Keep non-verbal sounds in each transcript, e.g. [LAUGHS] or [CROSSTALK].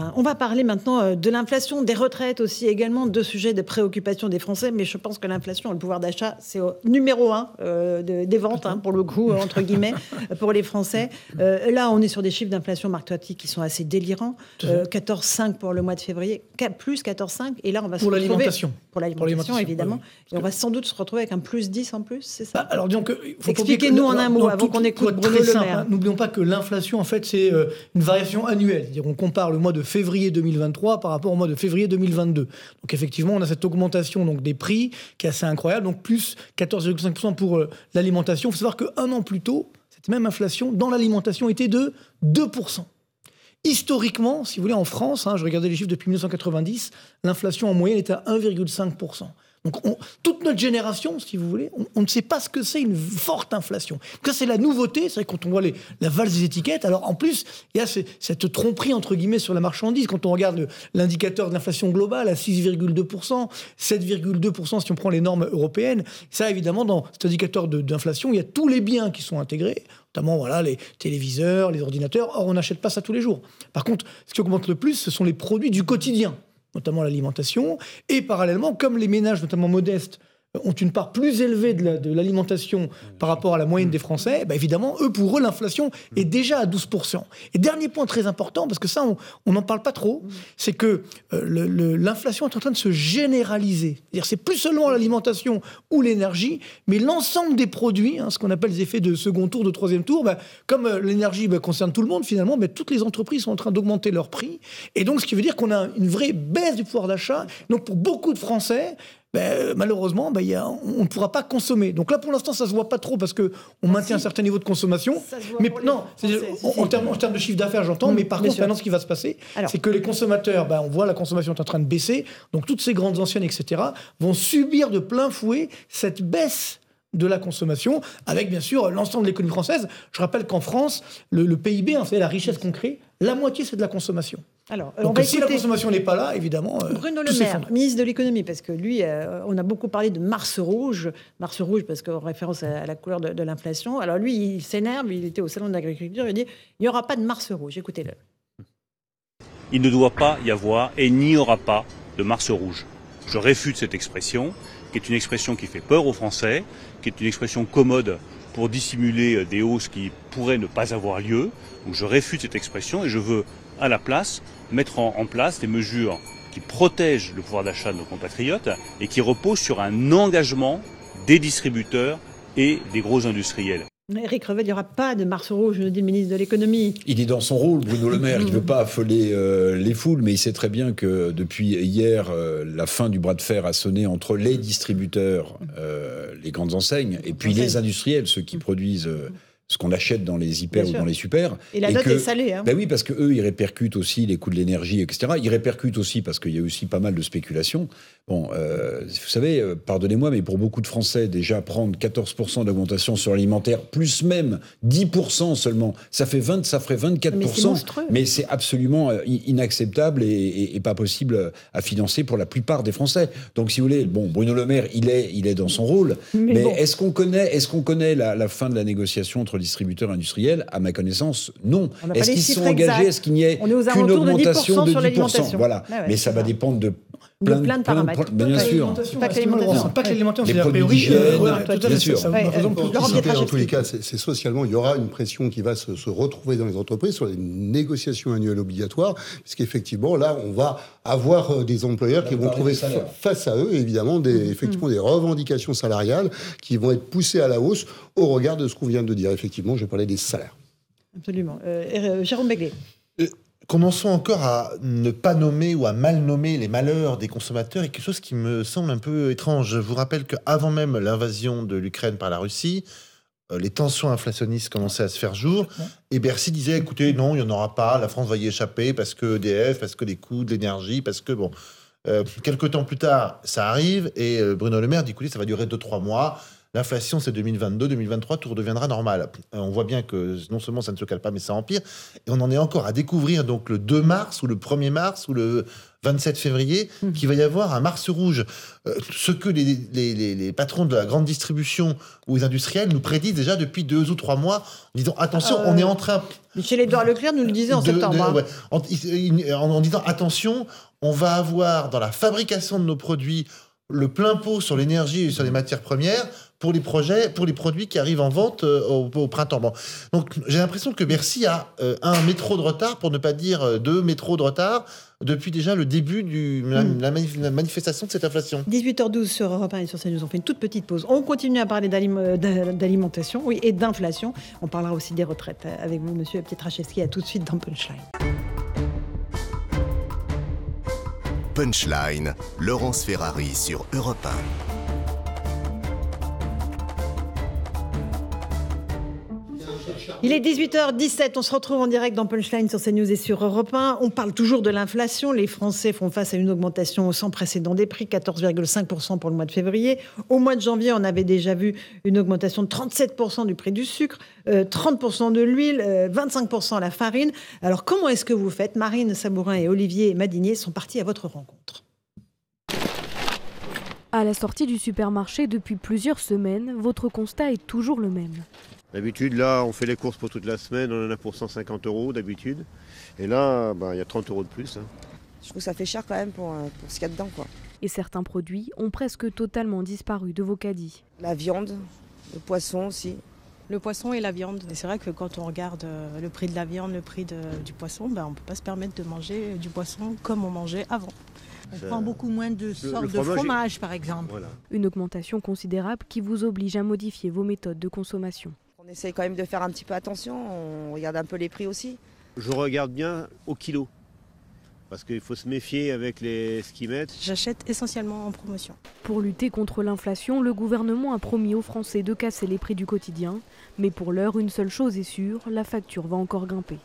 lapin. On va parler maintenant euh, de l'inflation, des retraites aussi, également deux sujets de préoccupation des Français. Mais je pense que l'inflation et le pouvoir d'achat, c'est au numéro un euh, des ventes, hein, pour le coup, entre guillemets, [LAUGHS] pour les Français. Euh, là, on est sur des chiffres d'inflation, Marc Toiti, qui sont assez délirants. 14,5 pour le mois de février, plus 14,5. Et là, on va pour l'alimentation. Pour l'alimentation, évidemment. Et on va sans doute se retrouver avec un plus 10 en plus, c'est ça bah, Alors, donc, expliquez-nous en un mot avant qu'on écoute Bruno Le Maire. Hein. N'oublions pas que l'inflation, en fait, c'est une variation annuelle. On compare le mois de février 2023 par rapport au mois de février 2022. Donc effectivement, on a cette augmentation donc, des prix qui est assez incroyable, donc plus 14,5% pour euh, l'alimentation. Il faut savoir qu'un an plus tôt, cette même inflation dans l'alimentation était de 2%. Historiquement, si vous voulez, en France, hein, je regardais les chiffres depuis 1990, l'inflation en moyenne était à 1,5%. Donc toute notre génération, si vous voulez, on, ne sait pas ce que c'est une forte inflation. Ça, c'est la nouveauté. C'est quand on voit la valse des étiquettes. Alors en plus, il y a cette tromperie entre guillemets sur la marchandise. Quand on regarde l'indicateur de l'inflation globale à 6,2%, 7,2% si on prend les normes européennes, ça évidemment dans cet indicateur d'inflation, il y a tous les biens qui sont intégrés notamment voilà, les téléviseurs, les ordinateurs. Or, on n'achète pas ça tous les jours. Par contre, ce qui augmente le plus, ce sont les produits du quotidien notamment l'alimentation, et parallèlement, comme les ménages, notamment modestes, ont une part plus élevée de l'alimentation par rapport à la moyenne des Français, bah évidemment, eux, pour eux, l'inflation est déjà à 12%. Et dernier point très important, parce que ça, on n'en parle pas trop, c'est que euh, l'inflation est en train de se généraliser. C'est-à-dire c'est plus seulement l'alimentation ou l'énergie, mais l'ensemble des produits, hein, ce qu'on appelle les effets de second tour, de troisième tour, bah, comme euh, l'énergie bah, concerne tout le monde, finalement, toutes les entreprises sont en train d'augmenter leurs prix. Et donc, ce qui veut dire qu'on a une vraie baisse du pouvoir d'achat. Donc, pour beaucoup de Français, ben, malheureusement, ben, y a, on ne pourra pas consommer. Donc là, pour l'instant, ça se voit pas trop parce que on maintient un certain niveau de consommation. Mais non, en, termes, de chiffre d'affaires, j'entends. Mais par contre, maintenant, ce qui va se passer, c'est que les consommateurs, ben, on voit la consommation est en train de baisser. Donc toutes ces grandes anciennes, etc., vont subir de plein fouet cette baisse de la consommation, avec bien sûr l'ensemble de l'économie française. Je rappelle qu'en France, le, PIB, hein, c'est la richesse qu'on crée, la moitié c'est de la consommation. Alors, Donc, si la consommation n'est pas là, évidemment. Euh, Bruno Le Maire, ministre de l'économie, parce que lui, euh, on a beaucoup parlé de Mars rouge. Mars rouge, parce qu'en référence à, la couleur de, l'inflation. Alors lui, il s'énerve, il était au salon de l'agriculture, il dit il n'y aura pas de Mars rouge. Écoutez-le. Il ne doit pas y avoir et n'y aura pas de Mars rouge. Je réfute cette expression, qui est une expression qui fait peur aux Français, qui est une expression commode pour dissimuler euh, des hausses qui pourraient ne pas avoir lieu. Donc je réfute cette expression et je veux à la place mettre en, place des mesures qui protègent le pouvoir d'achat de nos compatriotes et qui reposent sur un engagement des distributeurs et des gros industriels. Eric Revel, il n'y aura pas de Mars rouge, dit le ministre de l'économie. Il est dans son rôle, Bruno Le Maire. [LAUGHS] Il ne veut pas affoler euh, les foules, mais il sait très bien que depuis hier, euh, la fin du bras de fer a sonné entre les distributeurs, euh, les grandes enseignes, et puis les industriels, ceux qui produisent ce qu'on achète dans les hyper ou dans les super. Et la note est salée. Hein. Ben oui, parce que eux, ils répercutent aussi les coûts de l'énergie, etc. Ils répercutent aussi parce qu'il y a aussi pas mal de spéculation. Bon, euh, vous savez, euh, pardonnez-moi, mais pour beaucoup de Français, déjà prendre 14% d'augmentation sur l'alimentaire, plus même 10% seulement, ça fait 20, ça ferait 24%. Mais c'est absolument euh, inacceptable et, pas possible à financer pour la plupart des Français. Donc, si vous voulez, bon, Bruno Le Maire, il est, il est dans son rôle. Mais, est-ce qu'on connaît, est-ce qu'on connaît la, fin de la négociation entre distributeurs industriels À ma connaissance, non. Est-ce qu'ils sont engagés? Est-ce qu'il n'y ait qu'une augmentation de 10%, Voilà. Mais ça va dépendre de plein de, plein de paramètres. bien sûr. Pas que l'alimentation. Pas que l'alimentation, c'est la priori. Bien sûr. En tous les cas, c'est socialement, il y aura une pression qui va se retrouver dans les entreprises sur les négociations annuelles obligatoires, puisqu'effectivement, là, on va avoir euh, des employeurs qui vont trouver face à eux, évidemment, des, mm. effectivement, des revendications salariales qui vont être poussées à la hausse au regard de ce qu'on vient de dire. Effectivement, je parlais des salaires. Absolument. Euh, euh Jérôme Begley. Commençons encore à ne pas nommer ou à mal nommer les malheurs des consommateurs et quelque chose qui me semble un peu étrange. Je vous rappelle qu'avant même l'invasion de l'Ukraine par la Russie, euh, les tensions inflationnistes commençaient à se faire jour. Et Bercy disait, écoutez, non, il n'y en aura pas, la France va y échapper parce que EDF, parce que les coûts de l'énergie, parce que, bon... Euh, quelques temps plus tard, ça arrive et euh, Bruno Le Maire dit, écoutez, ça va durer 2-3 mois. L'inflation, c'est 2022, 2023, tout redeviendra normal. Euh, on voit bien que non seulement ça ne se cale pas, mais ça empire. Et on en est encore à découvrir donc le 2 mars ou le 1er mars ou le 27 février mmh. qu'il va y avoir un mars rouge. Euh, ce que les, les, patrons de la grande distribution ou les industriels nous prédisent déjà depuis deux ou trois mois en disant attention, on est en train. Michel-Édouard Leclerc nous le disait en septembre. Hein. en disant attention, on va avoir dans la fabrication de nos produits le plein pot sur l'énergie et sur les matières premières pour les projets, pour les produits qui arrivent en vente euh, au, printemps. Donc j'ai l'impression que Bercy a euh, un métro de retard, pour ne pas dire euh, deux métros de retard, depuis déjà le début de hmm. la, manifestation de cette inflation. 18h12 sur Europe 1 et sur CNews. On fait une toute petite pause. On continue à parler d'alimentation oui, et d'inflation. On parlera aussi des retraites avec vous, monsieur Pietraszewski. À tout de suite dans Punchline. Punchline, Laurence Ferrari sur Europe 1. Il est 18h17, on se retrouve en direct dans Punchline sur CNews et sur Europe 1. On parle toujours de l'inflation. Les Français font face à une augmentation sans précédent des prix, 14,5% pour le mois de février. Au mois de janvier, on avait déjà vu une augmentation de 37% du prix du sucre, 30% euh, de l'huile, 25% euh, à la farine. Alors comment est-ce que vous faites? Marine Sabourin et Olivier Madinier sont partis à votre rencontre. À la sortie du supermarché depuis plusieurs semaines, votre constat est toujours le même. D'habitude, là, on fait les courses pour toute la semaine, on en a pour 150 euros d'habitude. Et là, bah, il y a 30 euros de plus. Hein. Je trouve que ça fait cher quand même pour, euh, ce qu'il y a dedans. Quoi. Et certains produits ont presque totalement disparu de vos caddies. La viande, le poisson aussi. Le poisson et la viande. C'est vrai que quand on regarde euh, le prix de la viande, le prix du poisson, ben, on ne peut pas se permettre de manger du poisson comme on mangeait avant. On prend beaucoup moins de sortes de fromage, par exemple. Une augmentation considérable qui vous oblige à modifier vos méthodes de consommation. On essaye quand même de faire un petit peu attention, on regarde un peu les prix aussi. Je regarde bien au kilo, parce qu'il faut se méfier avec les, ce qu'ils mettent. J'achète essentiellement en promotion. Pour lutter contre l'inflation, le gouvernement a promis aux Français de casser les prix du quotidien. Mais pour l'heure, une seule chose est sûre, la facture va encore grimper.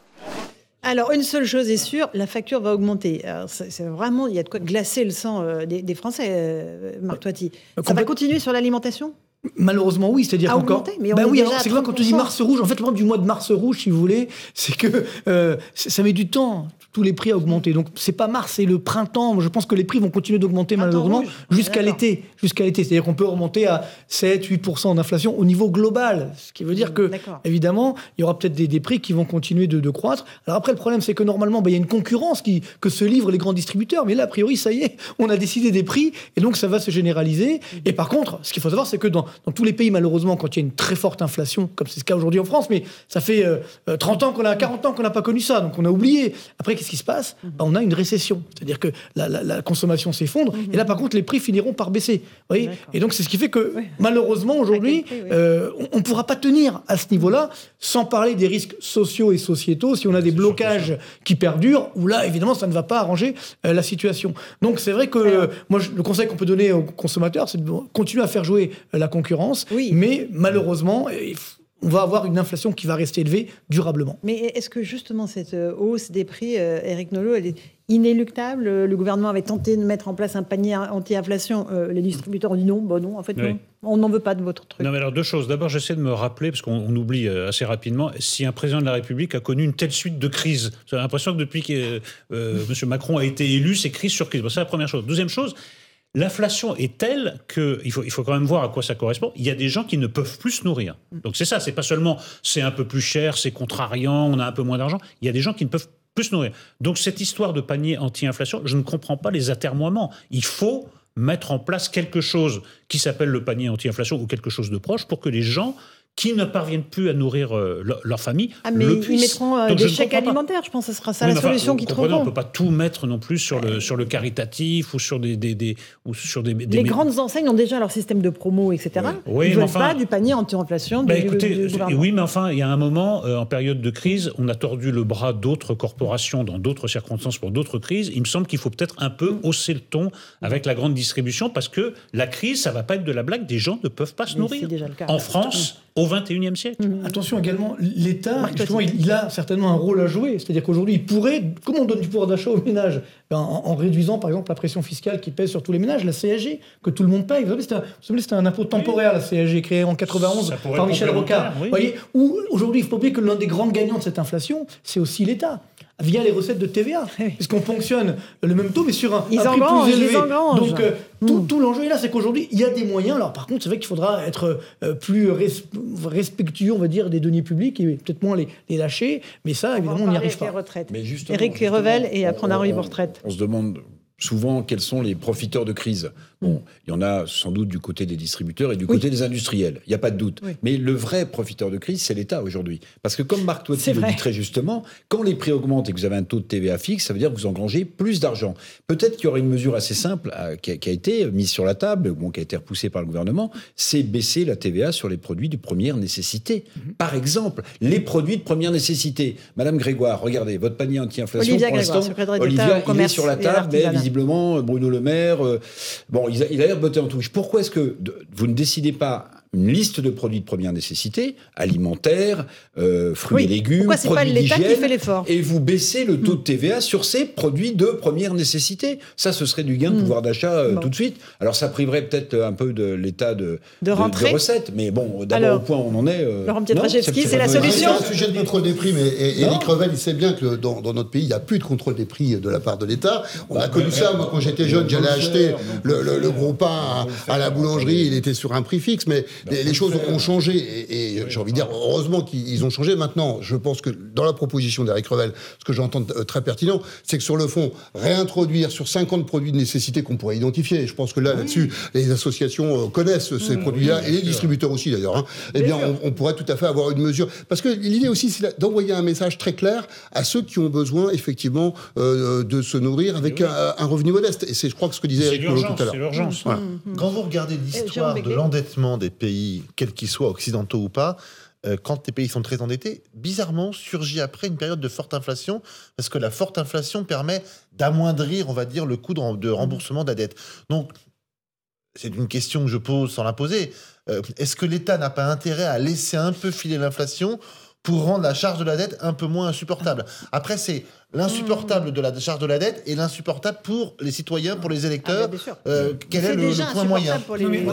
Alors, une seule chose est sûre, la facture va augmenter. C'est vraiment, il y a de quoi glacer le sang euh, des, Français, euh, Marc Toiti. Ça va continuer sur l'alimentation? Malheureusement, oui. C'est-à-dire qu'encore. Mais bah oui, c'est quoi quand tu dis mars rouge En fait, le du mois de mars rouge, si vous voulez, c'est que euh, ça met du temps tous les prix à augmenter. Donc c'est pas mars, c'est le printemps. Je pense que les prix vont continuer d'augmenter malheureusement jusqu'à l'été. Jusqu'à l'été. C'est-à-dire qu'on peut remonter à 7-8% d'inflation au niveau global. Ce qui veut dire que, évidemment, il y aura peut-être des, prix qui vont continuer de, croître. Alors après, le problème, c'est que normalement, bah, il y a une concurrence qui, que se livrent les grands distributeurs. Mais là, a priori, ça y est, on a décidé des prix et donc ça va se généraliser. Et par contre, ce qu'il faut savoir, c'est que dans, dans, tous les pays, malheureusement, quand il y a une très forte inflation, comme c'est le cas aujourd'hui en France, mais ça fait 30 euh, euh, ans qu'on a, 40 ans qu'on n'a pas connu ça, donc on a oublié. Après, qu'est-ce qui se passe bah, On a une récession. C'est-à-dire que la, consommation s'effondre. Mhm. Et là, par contre, les prix finiront par baisser. Voyez et donc, c'est ce qui fait que, malheureusement, aujourd'hui, euh, on ne pourra pas tenir à ce niveau-là, sans parler des risques sociaux et sociétaux, si on a des blocages qui perdurent, où là, évidemment, ça ne va pas arranger la situation. Donc, c'est vrai que, moi, le conseil qu'on peut donner aux consommateurs, c'est de continuer à faire jouer la concurrence. Mais malheureusement, on va avoir une inflation qui va rester élevée durablement. Mais est-ce que justement cette euh, hausse des prix, Eric euh, Nolot, elle est inéluctable? Le gouvernement avait tenté de mettre en place un panier anti-inflation. Euh, les distributeurs ont dit non, bon non, en fait non. On n'en veut pas de votre truc. Non, mais alors deux choses. D'abord, j'essaie de me rappeler, parce qu'on oublie assez rapidement, si un président de la République a connu une telle suite de crises. J'ai l'impression que depuis que M. Macron a été élu, c'est crise sur crise. c'est la première chose. Deuxième chose, l'inflation est telle qu'il faut, il faut quand même voir à quoi ça correspond. Il y a des gens qui ne peuvent plus se nourrir. Donc c'est ça, c'est pas seulement c'est un peu plus cher, c'est contrariant, on a un peu moins d'argent. Il y a des gens qui ne peuvent plus se nourrir. Donc cette histoire de panier anti-inflation, je ne comprends pas les atermoiements. Il faut mettre en place quelque chose qui s'appelle le panier anti-inflation ou quelque chose de proche pour que les gens qui ne parviennent plus à nourrir euh, leur, famille ah, mais Ils mettront euh, des chèques alimentaires, je pense que ce sera ça la solution qui trouveront. On ne peut pas tout mettre non plus sur le, sur le caritatif ou sur des... des, des ou sur des, Les grandes enseignes ont déjà leur système de promo, etc. Oui. Ils ne veulent pas du panier anti-inflation bah, écoutez, Oui, mais enfin, il y a un moment, euh, en période de crise, on a tordu le bras d'autres corporations dans d'autres circonstances pour d'autres crises. Il me semble qu'il faut peut-être un peu hausser le ton avec la grande distribution parce que la crise, ça ne va pas être de la blague. Des gens ne peuvent pas se nourrir. Déjà le cas. En France, au 21e siècle. Mmh. Attention également, l'État, justement, il, a certainement un rôle à jouer. C'est-à-dire qu'aujourd'hui, il pourrait, comment on donne du pouvoir d'achat aux ménages? Ben, en, réduisant, par exemple, la pression fiscale qui pèse sur tous les ménages, la CAG, que tout le monde paye. Vous savez, c'était un, un, impôt temporaire, la CAG, créée en 91 par Michel Rocard. Vous voyez, où aujourd'hui, il faut pas oublier que l'un des grands gagnants de cette inflation, c'est aussi l'État via les recettes de TVA, [LAUGHS] puisqu'on fonctionne le même taux, mais sur un, ils un prix plus élevé. Donc euh, hmm. tout, l'enjeu est là, c'est qu'aujourd'hui, il y a des moyens. Alors par contre, c'est vrai qu'il faudra être euh, plus respectueux, on va dire, des deniers publics et peut-être moins les, lâcher. Mais ça, évidemment, on n'y arrive pas. Retraites. Mais Eric Revel et après on arrive aux retraites. On se demande souvent quels sont les profiteurs de crise. Bon, il y en a sans doute du côté des distributeurs et du côté des industriels, il n'y a pas de doute. Mais le vrai profiteur de crise, c'est l'État aujourd'hui. Parce que comme Marc Toiti le dit très justement, quand les prix augmentent et que vous avez un taux de TVA fixe, ça veut dire que vous engrangez plus d'argent. Peut-être qu'il y aurait une mesure assez simple euh, qui, a, été mise sur la table, bon, qui a été repoussée par le gouvernement, c'est baisser la TVA sur les produits de première nécessité. Mhm. Par exemple, les produits de première nécessité. Madame Grégoire, regardez, votre panier anti-inflation, pour l'instant, Olivia, il est sur la table, mais visiblement, Bruno Le Maire, euh, bon, il a, l'air de botter en touche. Pourquoi est-ce que vous ne décidez pas une liste de produits de première nécessité, alimentaires, euh, fruits et légumes, Pourquoi produits pas l'État qui fait l'effort? Et vous baissez le taux de TVA sur ces produits de première nécessité. Ça, ce serait du gain de hmm. pouvoir d'achat euh, tout de suite. Alors, ça priverait peut-être un peu de l'État de, de, de, recettes, mais bon, d'abord au point où on en est. Euh, Laurent c'est la solution. C'est un sujet de contrôle des prix, mais Éric Revel, il sait bien que dans, notre pays, il n'y a plus de contrôle des prix de la part de l'État. On a bah, connu ça. Moi, quand j'étais jeune, j'allais acheter le, gros pain à, la boulangerie, il était sur un prix fixe, mais les, choses ont changé et, j'ai envie de dire heureusement qu'ils ont changé. Maintenant, je pense que dans la proposition d'Eric Revel, ce que j'entends très pertinent, c'est que sur le fond, réintroduire sur 50 produits de nécessité qu'on pourrait identifier, je pense que là, là-dessus, les associations euh, connaissent ces produits-là et les distributeurs aussi d'ailleurs. Hein, eh bien, on, pourrait tout à fait avoir une mesure parce que l'idée aussi, c'est d'envoyer un message très clair à ceux qui ont besoin effectivement euh, de se nourrir avec un, revenu modeste. Et c'est, je crois, que ce que disait Eric tout à l'heure. C'est l'urgence. Quand vous regardez l'histoire de l'endettement des pays quels qu'ils soient, occidentaux ou pas, euh, quand les pays sont très endettés, bizarrement surgit après une période de forte inflation, parce que la forte inflation permet d'amoindrir, on va dire, le coût de, remboursement de la dette. Donc, c'est une question que je pose sans la poser. Euh, est-ce que l'État n'a pas intérêt à laisser un peu filer l'inflation pour rendre la charge de la dette un peu moins insupportable? Après, c'est l'insupportable de la charge de la dette et l'insupportable pour les citoyens, pour les électeurs. Ah, euh, quel est, le, point moyen? pour les,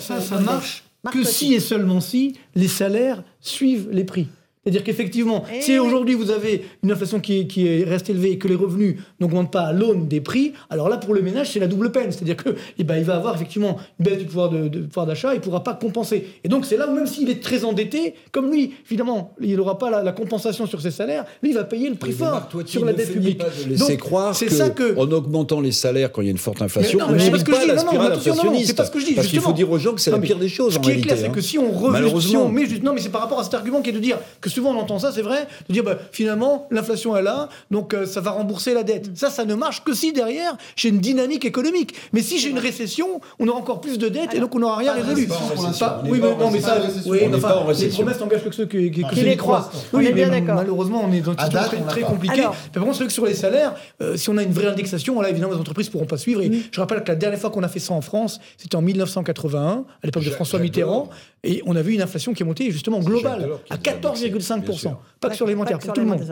ça, ça, marche que si et seulement si les salaires suivent les prix. C'est-à-dire qu'effectivement, eh si aujourd'hui vous avez une inflation qui, est, qui reste élevée et que les revenus n'augmentent pas à l'aune des prix, alors là, pour le ménage, c'est la double peine. C'est-à-dire qu'il eh ben, va avoir effectivement une baisse du pouvoir d'achat, de, pouvoir il ne pourra pas compenser. Et donc, c'est là où même s'il est très endetté, comme lui, évidemment, il n'aura pas la, compensation sur ses salaires, lui, il va payer le prix fort sur la dette publique. Pas de laisser croire c'est ça que... en augmentant les salaires quand il y a une forte inflation, on n'évite pas la spirale inflationniste. Pas ce que je dis, parce qu'il faut dire aux gens que c'est la pire des choses. Ce qui est clair, c'est que si on revient, non, mais c'est par rapport à cet argument qui est de dire que souvent on entend ça, c'est vrai de dire bah, finalement l'inflation est là, donc euh, ça va rembourser la dette. Ça, ça ne marche que si derrière j'ai une dynamique économique. Mais si j'ai une récession, on aura encore plus de dettes et donc on n'aura rien résolu. oui, mais non, mais ça, oui, enfin, les promesses n'engagent que ceux qui, qui, les croient. Oui, mais malheureusement, on est dans une situation très, compliquée. Par contre, sur les salaires, euh, si on a une vraie indexation, là, évidemment, les entreprises ne pourront pas suivre. Et je rappelle que la dernière fois qu'on a fait ça en France, c'était en 1981, à l'époque de François Mitterrand, et on a vu une inflation qui est montée justement globale à 14,5%. Pas que sur l'alimentaire, pour tout le monde.